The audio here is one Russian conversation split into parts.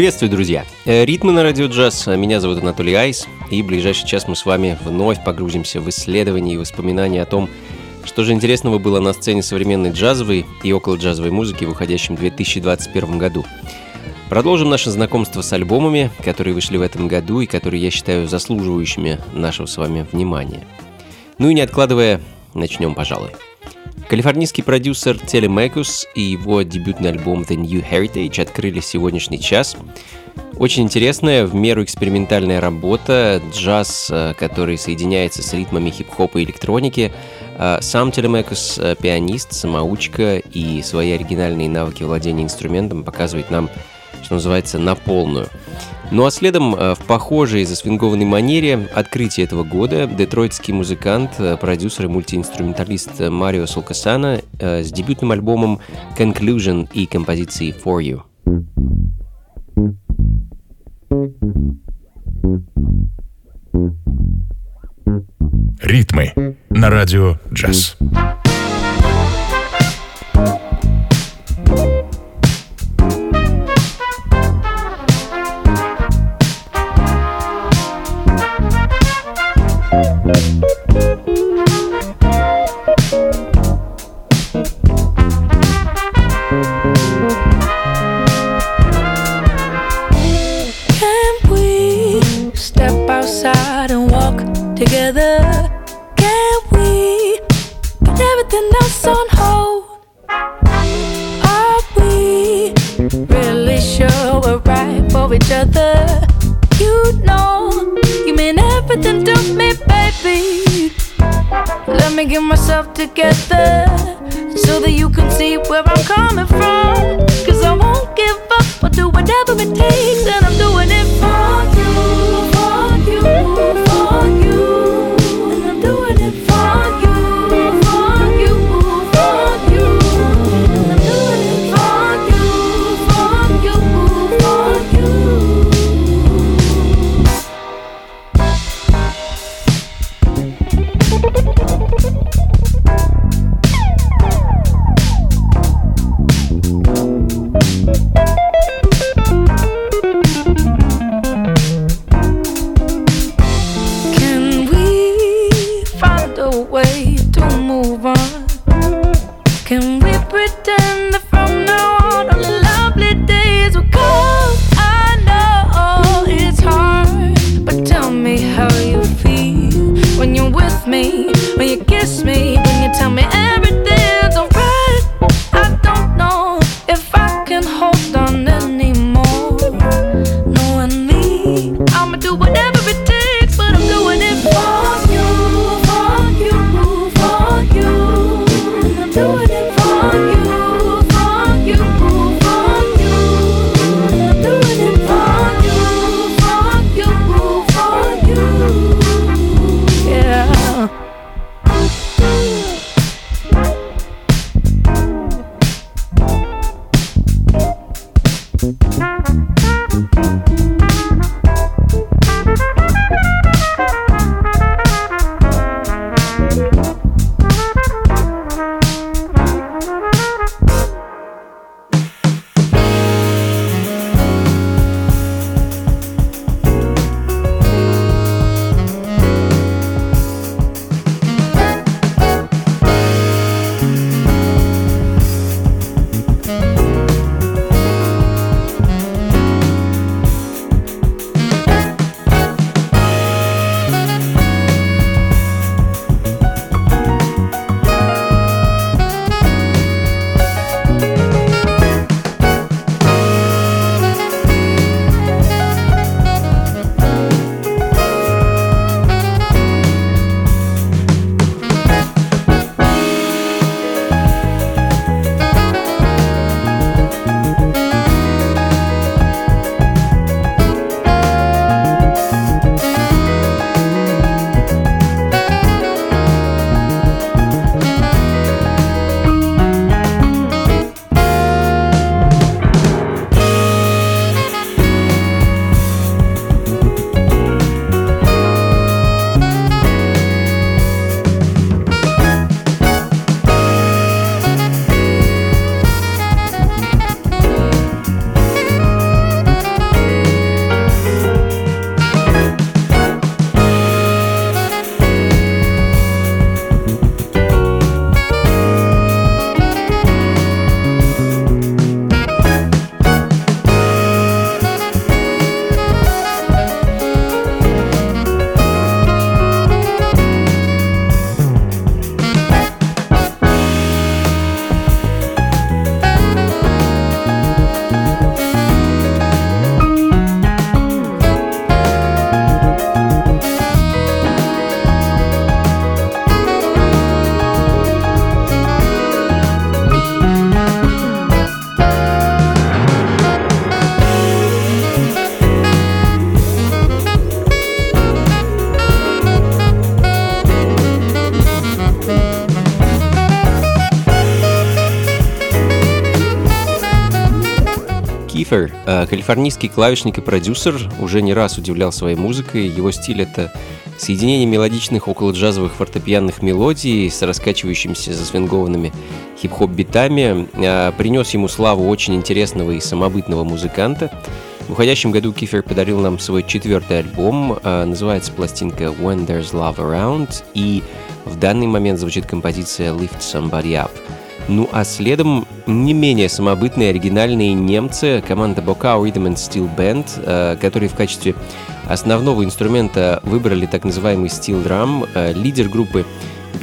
Приветствую, друзья! Э, ритмы на радио джаз. Меня зовут Анатолий Айс, и в ближайший час мы с вами вновь погрузимся в исследования и воспоминания о том, что же интересного было на сцене современной джазовой и около джазовой музыки в уходящем 2021 году. Продолжим наше знакомство с альбомами, которые вышли в этом году и которые я считаю заслуживающими нашего с вами внимания. Ну и не откладывая, начнем, пожалуй. Калифорнийский продюсер Телемекус и его дебютный альбом The New Heritage открыли сегодняшний час. Очень интересная, в меру экспериментальная работа, джаз, э, который соединяется с ритмами хип-хопа и электроники. Э, сам Телемекус э, пианист, самоучка и свои оригинальные навыки владения инструментом показывает нам, что называется, на полную. Ну а следом э, в похожей засвингованной манере открытие этого года детройтский музыкант, э, продюсер и мультиинструменталист Марио Сулкасана э, с дебютным альбомом Conclusion и композицией For You. Ритмы на радио джаз. Кифер, э, калифорнийский клавишник и продюсер, уже не раз удивлял своей музыкой. Его стиль — это соединение мелодичных около-джазовых фортепианных мелодий с раскачивающимися засвингованными хип-хоп битами. Э, принес ему славу очень интересного и самобытного музыканта. В уходящем году Кифер подарил нам свой четвертый альбом. Э, называется пластинка «When There's Love Around», и в данный момент звучит композиция «Lift Somebody Up». Ну а следом не менее самобытные оригинальные немцы, команда Bocau Rhythm and Steel Band, э, которые в качестве основного инструмента выбрали так называемый steel drum. Э, лидер группы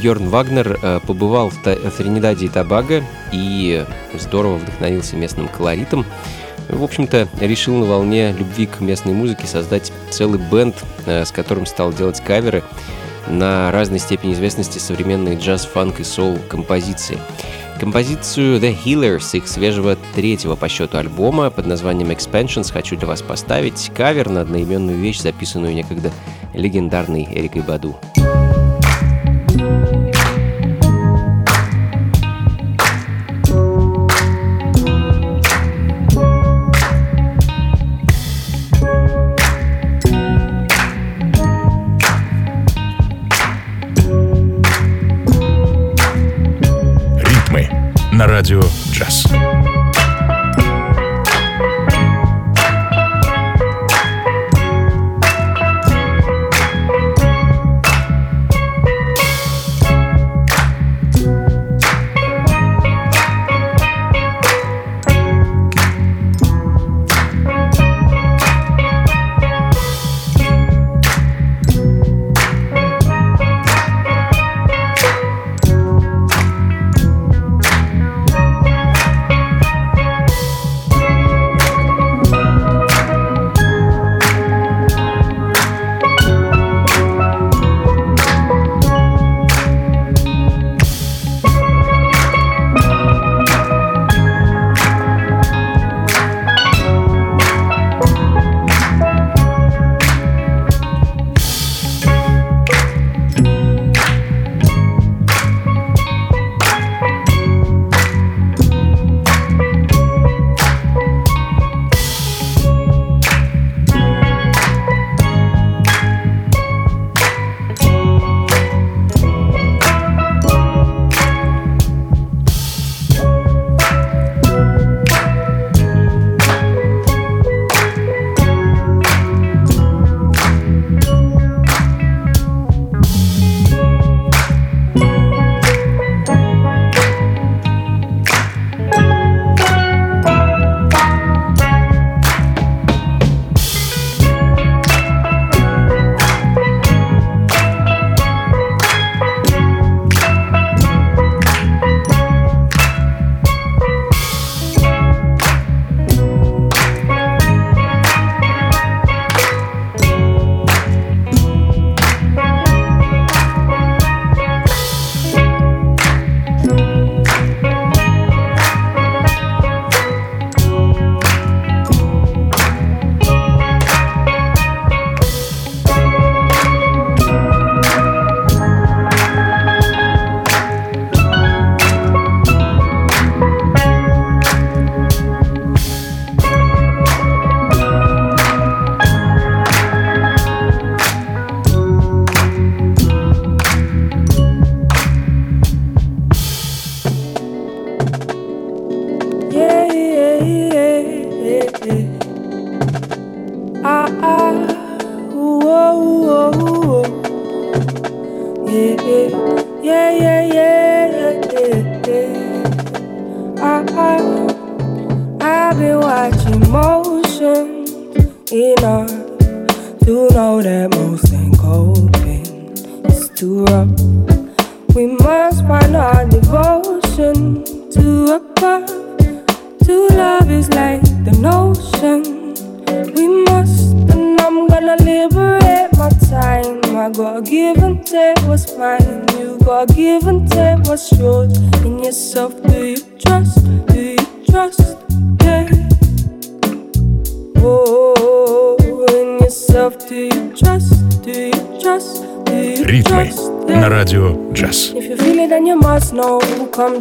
Бьорн Вагнер э, побывал в Тринидаде и Тобаго и здорово вдохновился местным колоритом. В общем-то, решил на волне любви к местной музыке создать целый бенд, с которым стал делать каверы на разной степени известности современные джаз, фанк и соул композиции. Композицию The Healers их свежего третьего по счету альбома под названием Expansions хочу для вас поставить кавер на одноименную вещь, записанную некогда легендарной Эрикой Баду. на радио «Джаз». на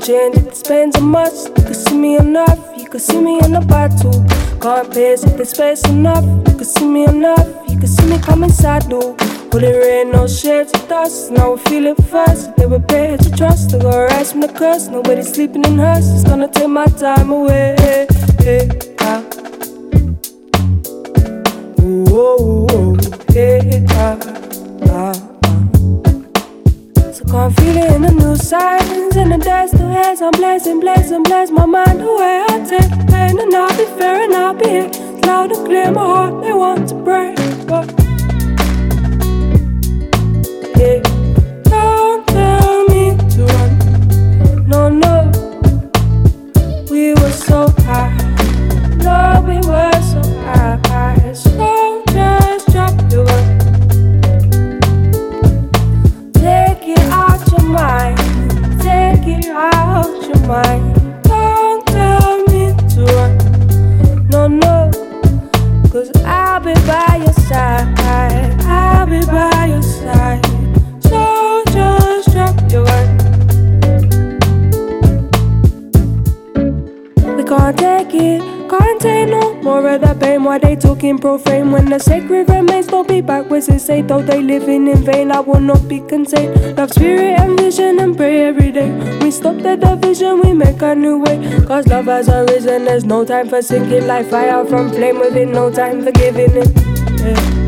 change if this pain's a must. You can see me enough, you can see me in a battle. Can't pace if it's space enough, you can see me enough, you can see me coming saddle. Put it rain, no shades of dust, now we're feeling fast. They were paid to trust, They got rise from the curse. Nobody sleeping in hush, it's gonna take my time away. Hey, ah. Ooh, oh, oh, hey, ah, ah. So can't feel it in the new signs in the dust hands, I'm blessed i'm blaze my mind the way I take pain and I'll be fair and I'll be here. Loud and clear my heart. will not be contained. Love, spirit, and vision, and pray every day. We stop the division, we make a new way. Cause love has arisen, there's no time for sinking. Life fire from flame within no time for giving it. Yeah.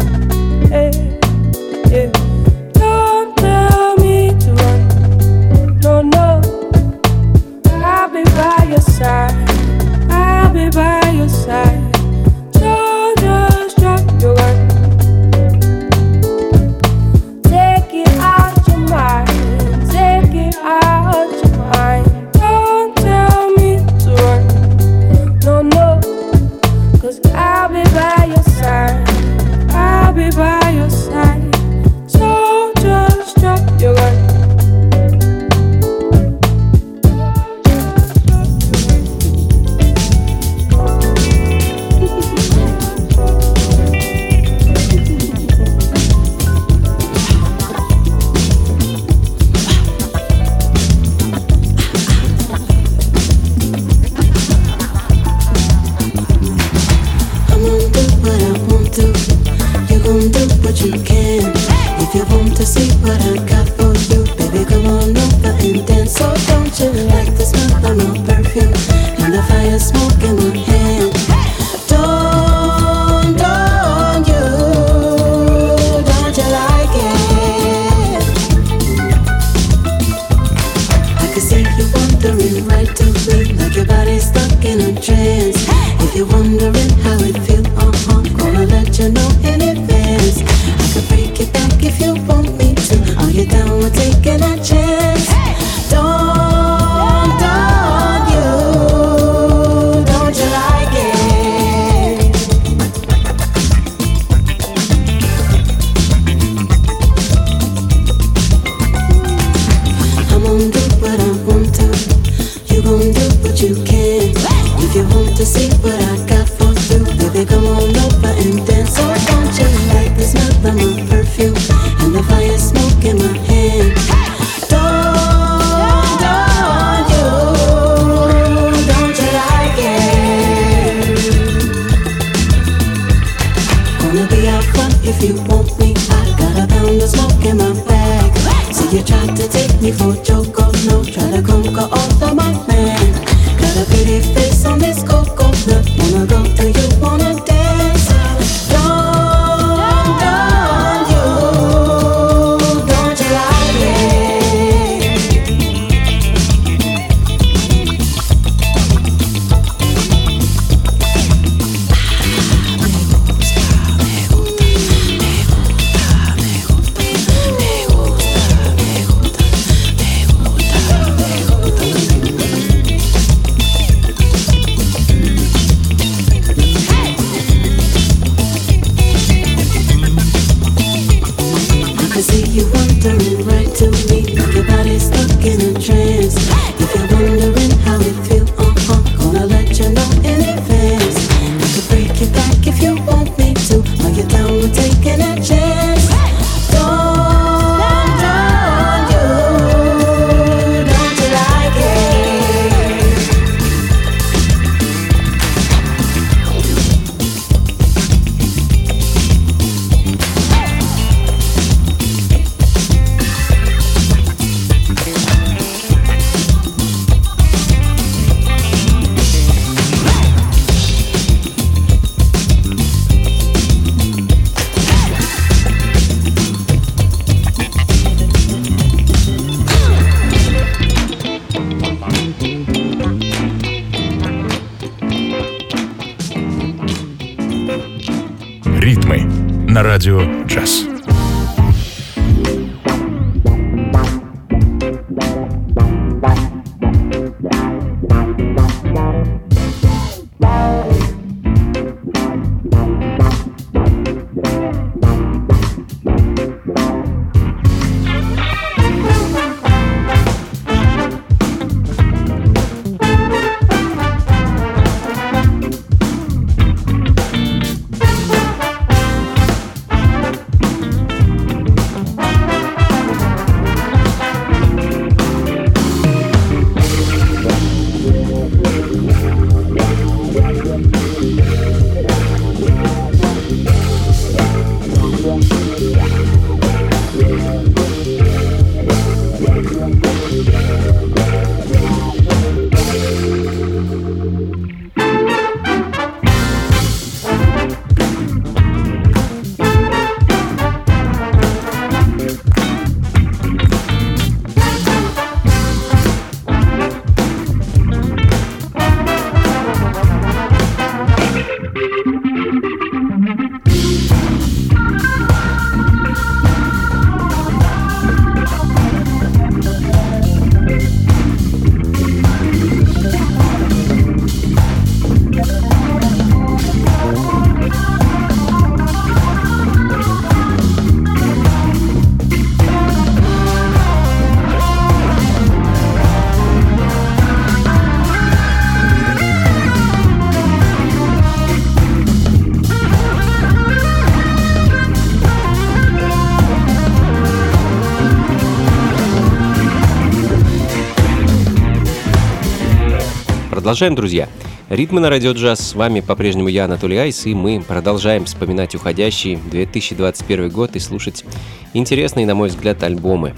Продолжаем, друзья. Ритмы на радио джаз. С вами по-прежнему я, Анатолий Айс, и мы продолжаем вспоминать уходящий 2021 год и слушать интересные, на мой взгляд, альбомы.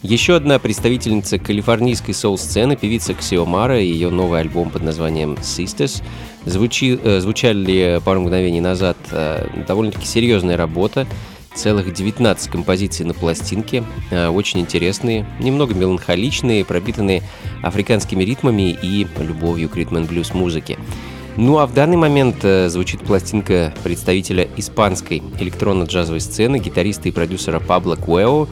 Еще одна представительница калифорнийской соул-сцены, певица Ксиомара, и ее новый альбом под названием Sisters. Звучи, э, звучали пару мгновений назад э, довольно-таки серьезная работа, целых 19 композиций на пластинке, э, очень интересные, немного меланхоличные, пропитанные африканскими ритмами и любовью к ритм-блюз музыке. Ну а в данный момент э, звучит пластинка представителя испанской электронно-джазовой сцены, гитариста и продюсера Пабло Куэо.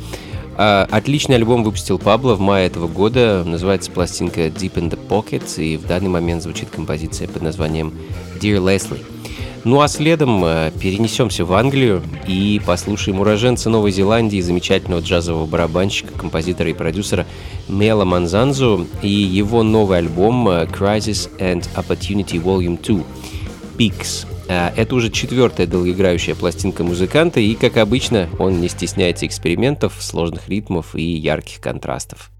Э, отличный альбом выпустил Пабло в мае этого года, называется пластинка Deep in the Pocket, и в данный момент звучит композиция под названием Dear Leslie. Ну а следом э, перенесемся в Англию и послушаем уроженца Новой Зеландии, замечательного джазового барабанщика, композитора и продюсера Мела Манзанзу и его новый альбом э, Crisis and Opportunity Volume 2 Peaks. Э, это уже четвертая долгоиграющая пластинка музыканта, и, как обычно, он не стесняется экспериментов, сложных ритмов и ярких контрастов.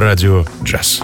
Радио джаз.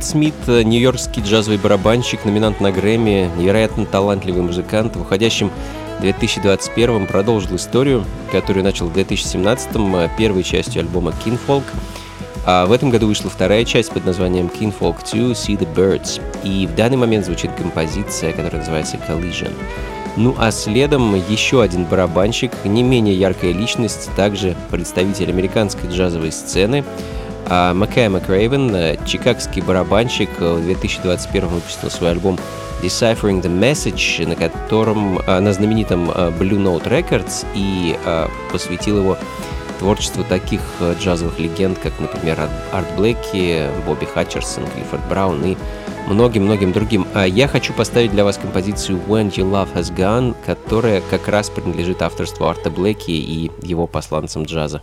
Нейт Смит, э, нью-йоркский джазовый барабанщик, номинант на Грэмми, невероятно талантливый музыкант, в уходящем 2021 продолжил историю, которую начал в 2017-м э, первой частью альбома Kinfolk. А в этом году вышла вторая часть под названием Kinfolk 2 See the Birds. И в данный момент звучит композиция, которая называется Collision. Ну а следом еще один барабанщик, не менее яркая личность, также представитель американской джазовой сцены – а Маккай Макрейвен, э, чикагский барабанщик, э, в 2021 выпустил свой альбом Deciphering the Message, на котором, э, на знаменитом Blue Note Records, и посвятил его творчеству таких джазовых легенд, как, например, Арт Блэки, Бобби Хатчерсон, Клиффорд Браун и многим-многим другим. А я хочу поставить для вас композицию When Your Love Has Gone, которая как раз принадлежит авторству Арта Блэки и его посланцам джаза.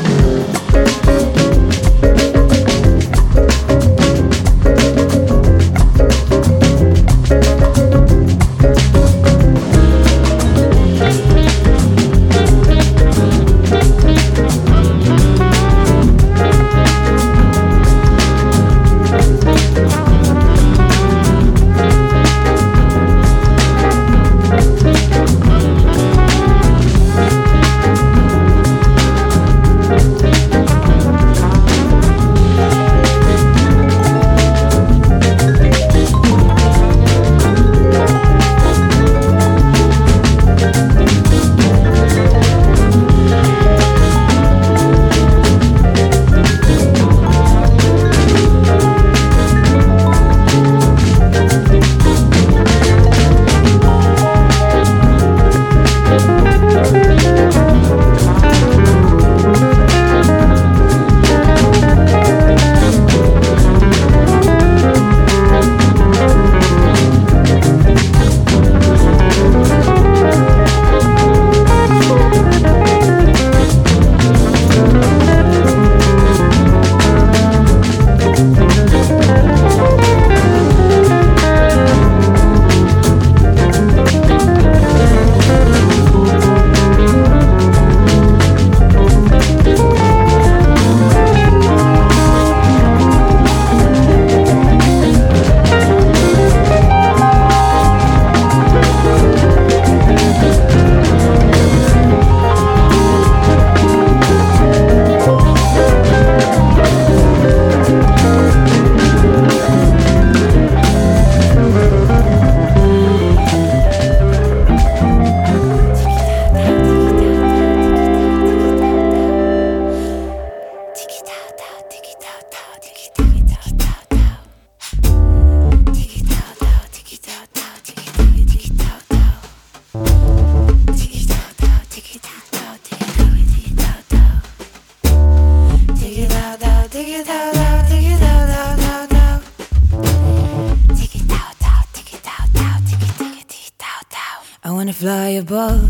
above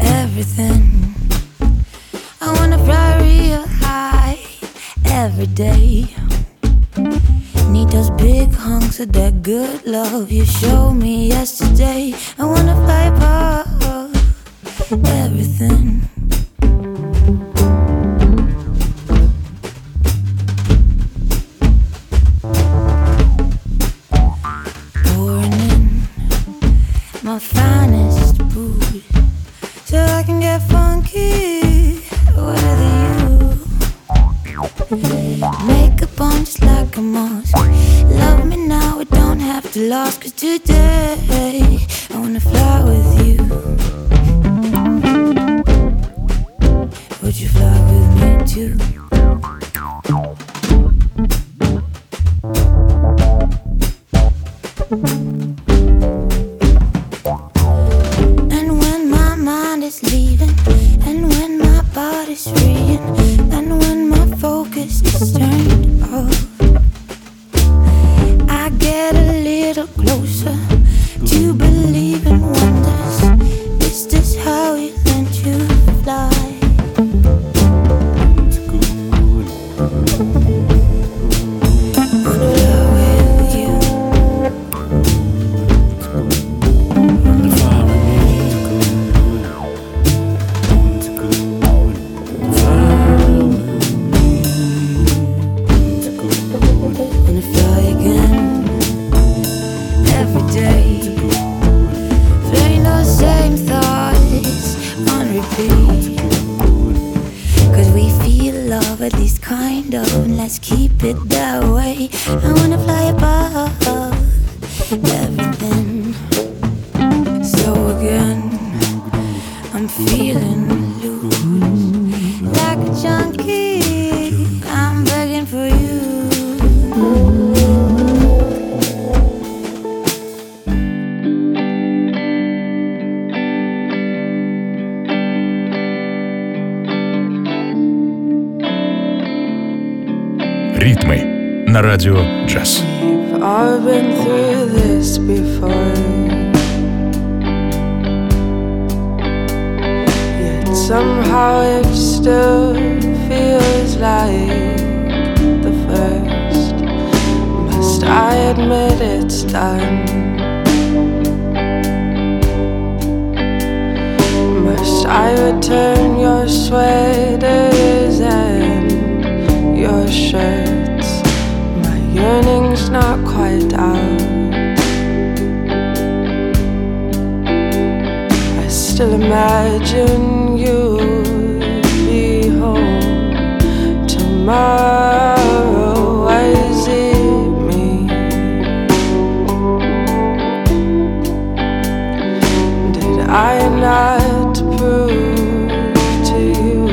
everything. I wanna fly real high every day. Need those big hunks of that good love you showed me yesterday. I wanna fly above everything. today I am not to prove to you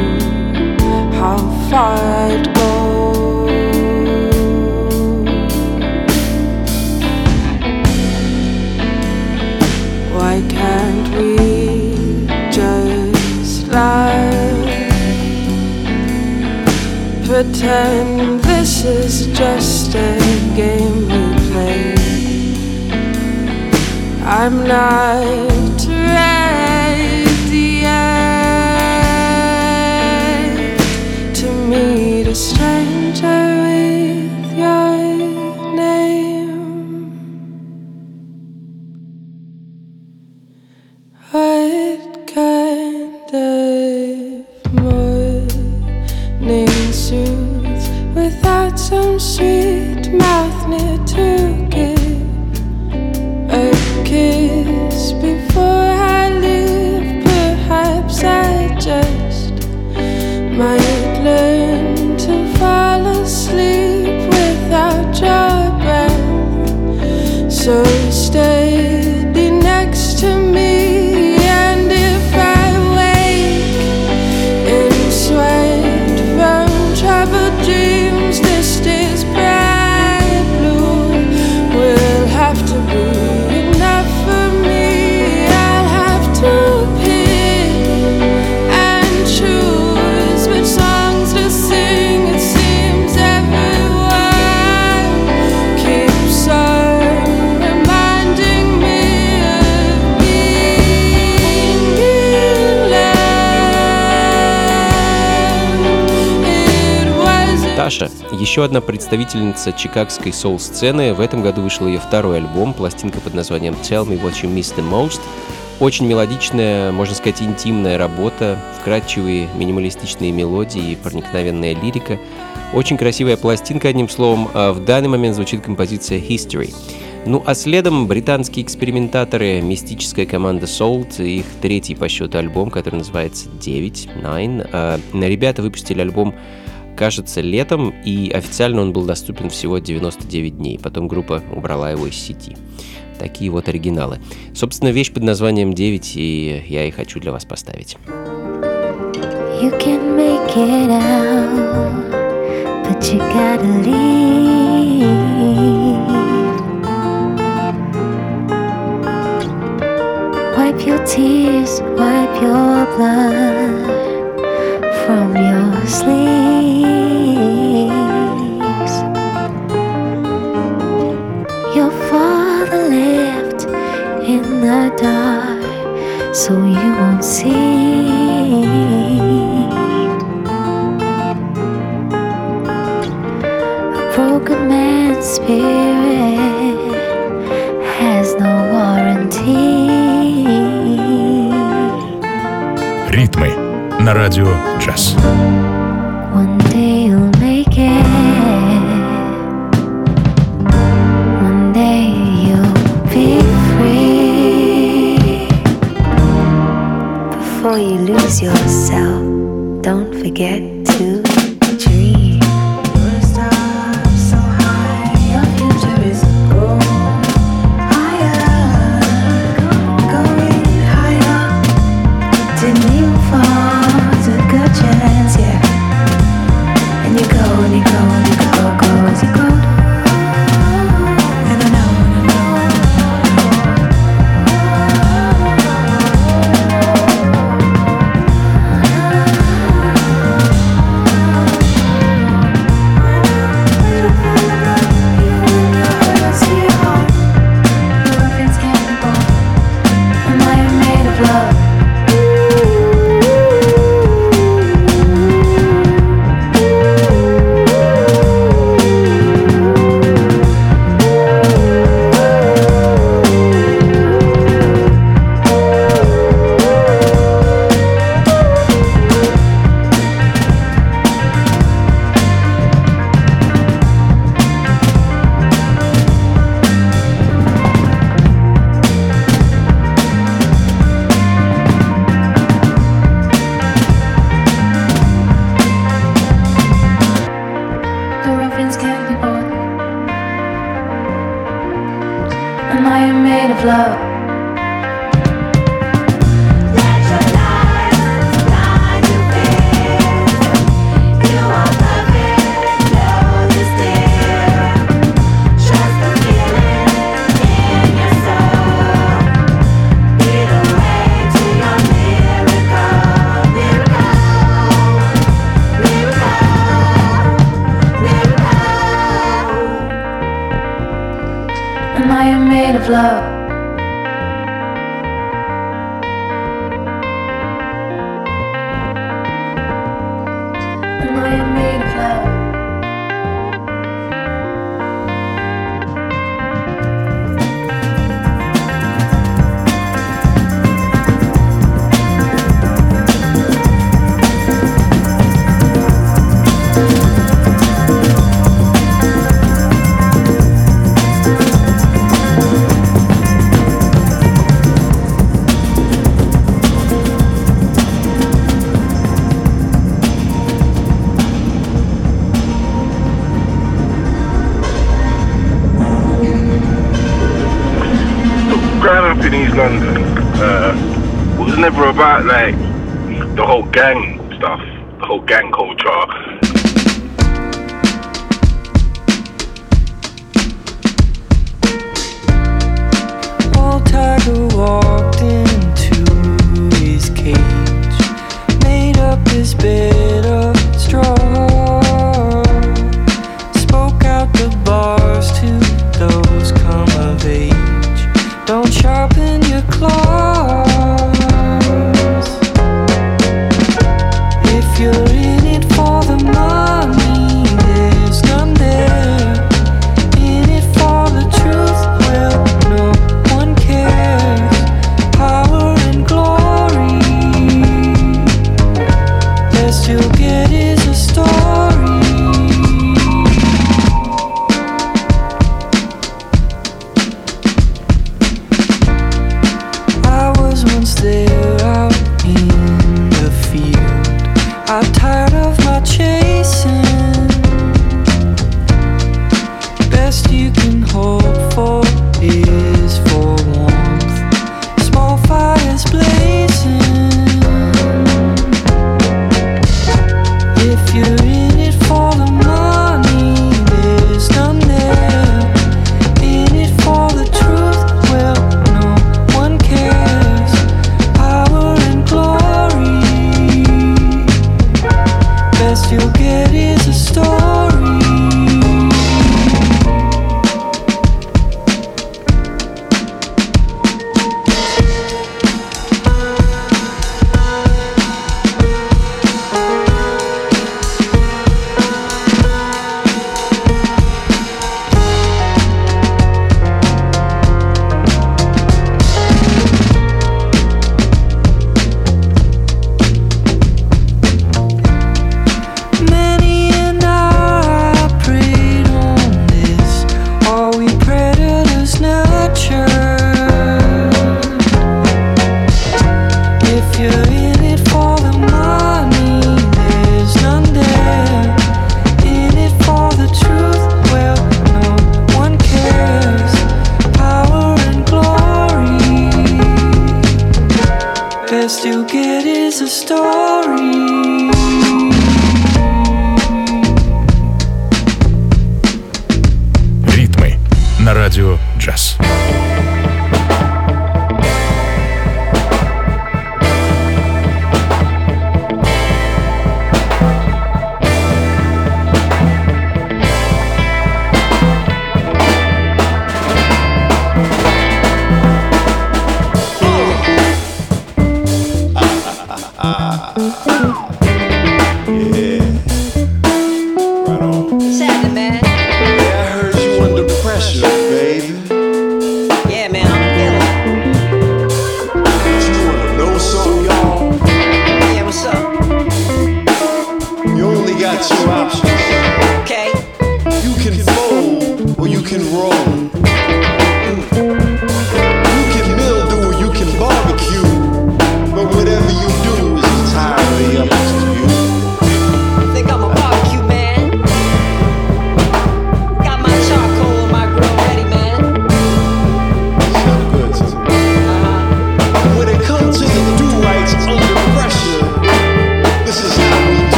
how far I'd go. Why can't we just laugh? Pretend this is just a game we play. I'm not. Еще одна представительница чикагской соул-сцены. В этом году вышел ее второй альбом, пластинка под названием Tell Me What You Miss The Most. Очень мелодичная, можно сказать, интимная работа, вкрадчивые минималистичные мелодии и проникновенная лирика. Очень красивая пластинка, одним словом. А в данный момент звучит композиция History. Ну а следом британские экспериментаторы, мистическая команда Salt их третий по счету альбом, который называется 9, 9. А, ребята выпустили альбом кажется, летом, и официально он был доступен всего 99 дней. Потом группа убрала его из сети. Такие вот оригиналы. Собственно, вещь под названием 9, и я и хочу для вас поставить. You can make it out, but you gotta leave. Wipe your tears, wipe your blood from your sleeve. in the dark so you won't see. A broken man's spirit has no warranty. Ритмы на радио джаз. Forget like the whole gang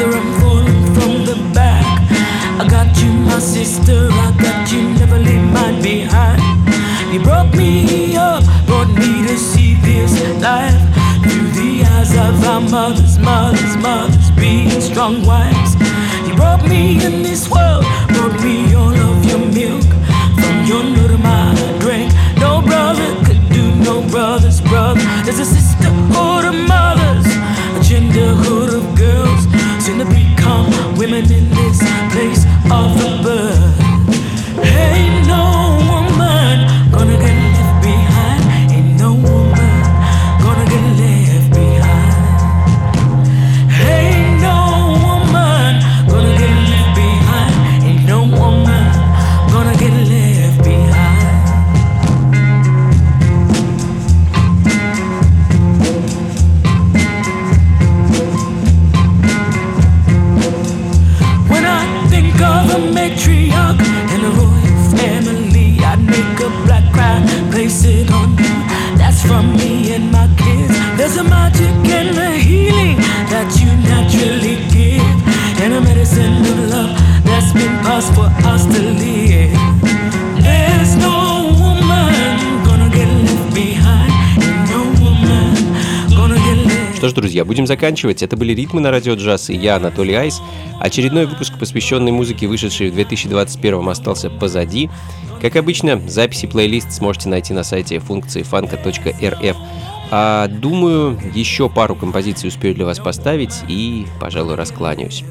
front, whether I'm falling from the back. I got you, my sister. I got you. Never leave mine behind. You brought me up, brought me to see this life through the eyes of our mothers, mothers, mothers, being strong wives. You brought me in this world, друзья, будем заканчивать. Это были «Ритмы на радио джаз» и я, Анатолий Айс. Очередной выпуск, посвященный музыке, вышедшей в 2021 остался позади. Как обычно, записи плейлист сможете найти на сайте функции фанка.рф. А думаю, еще пару композиций успею для вас поставить и, пожалуй, раскланяюсь.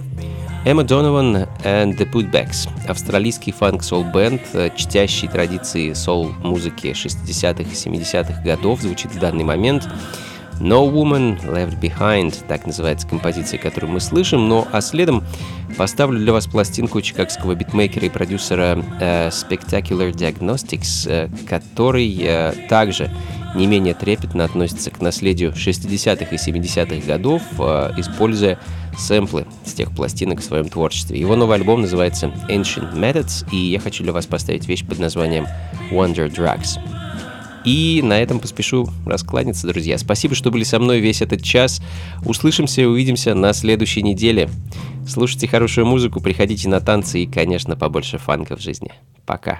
Эмма Донован and the Putbacks – австралийский фанк-сол-бенд, чтящий традиции сол-музыки 60-х и 70-х годов, звучит в данный момент. No Woman Left Behind, так называется композиция, которую мы слышим, но а следом поставлю для вас пластинку чикагского битмейкера и продюсера э, Spectacular Diagnostics, э, который э, также не менее трепетно относится к наследию 60-х и 70-х годов, э, используя сэмплы с тех пластинок в своем творчестве. Его новый альбом называется Ancient Methods, и я хочу для вас поставить вещь под названием Wonder Drugs. И на этом поспешу раскланяться, друзья. Спасибо, что были со мной весь этот час. Услышимся и увидимся на следующей неделе. Слушайте хорошую музыку, приходите на танцы и, конечно, побольше фанка в жизни. Пока.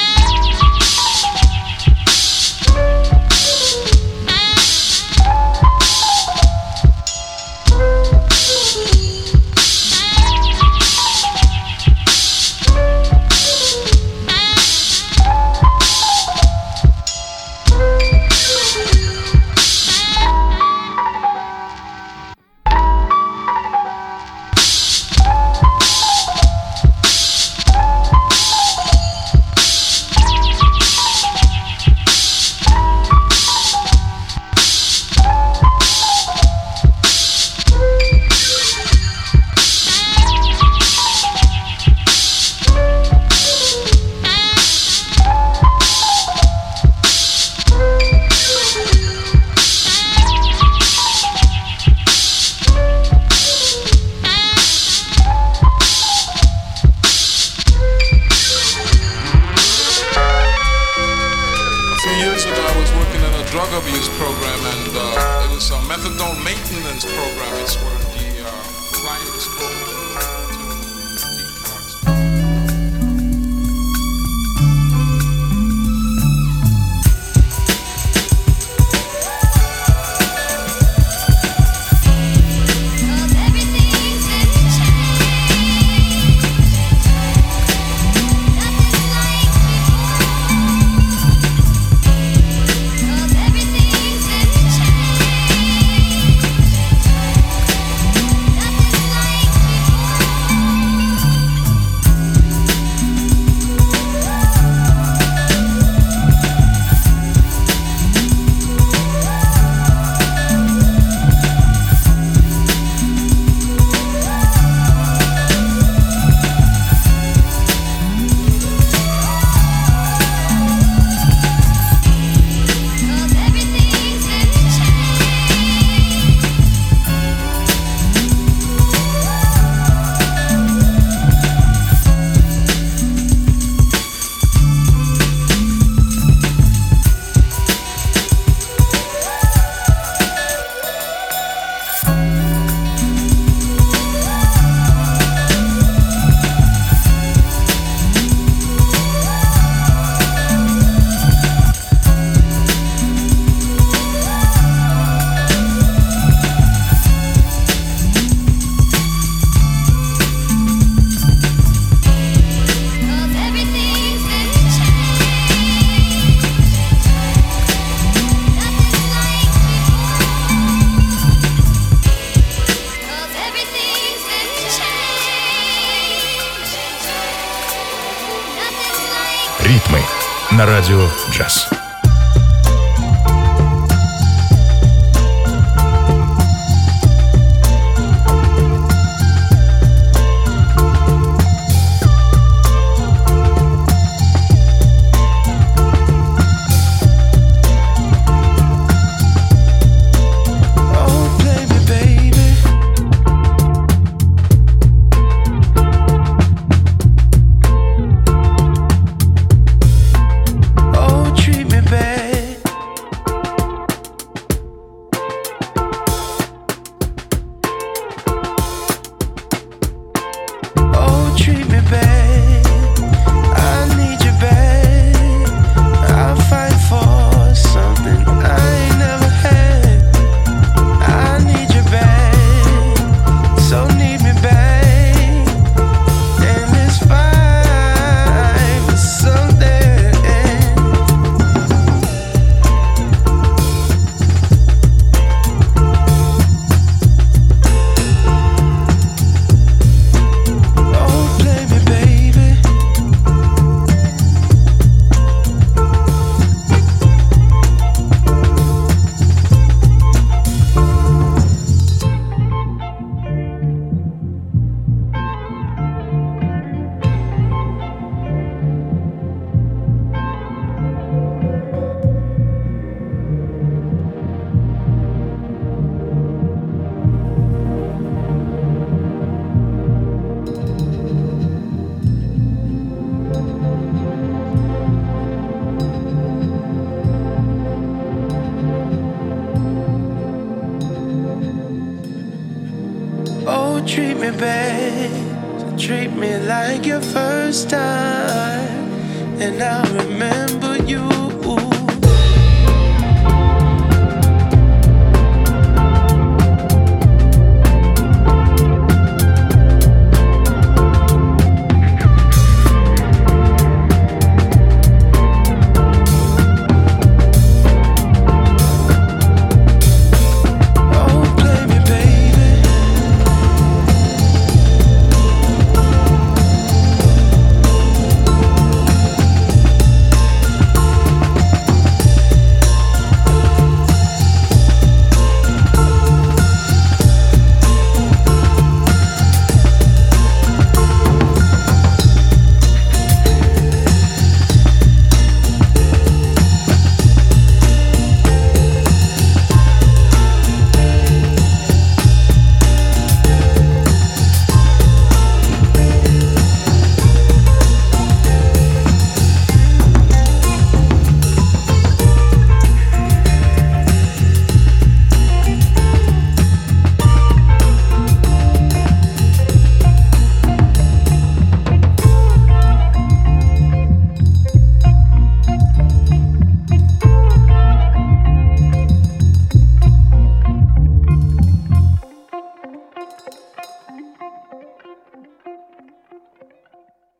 На радио джаз. First time. And I remember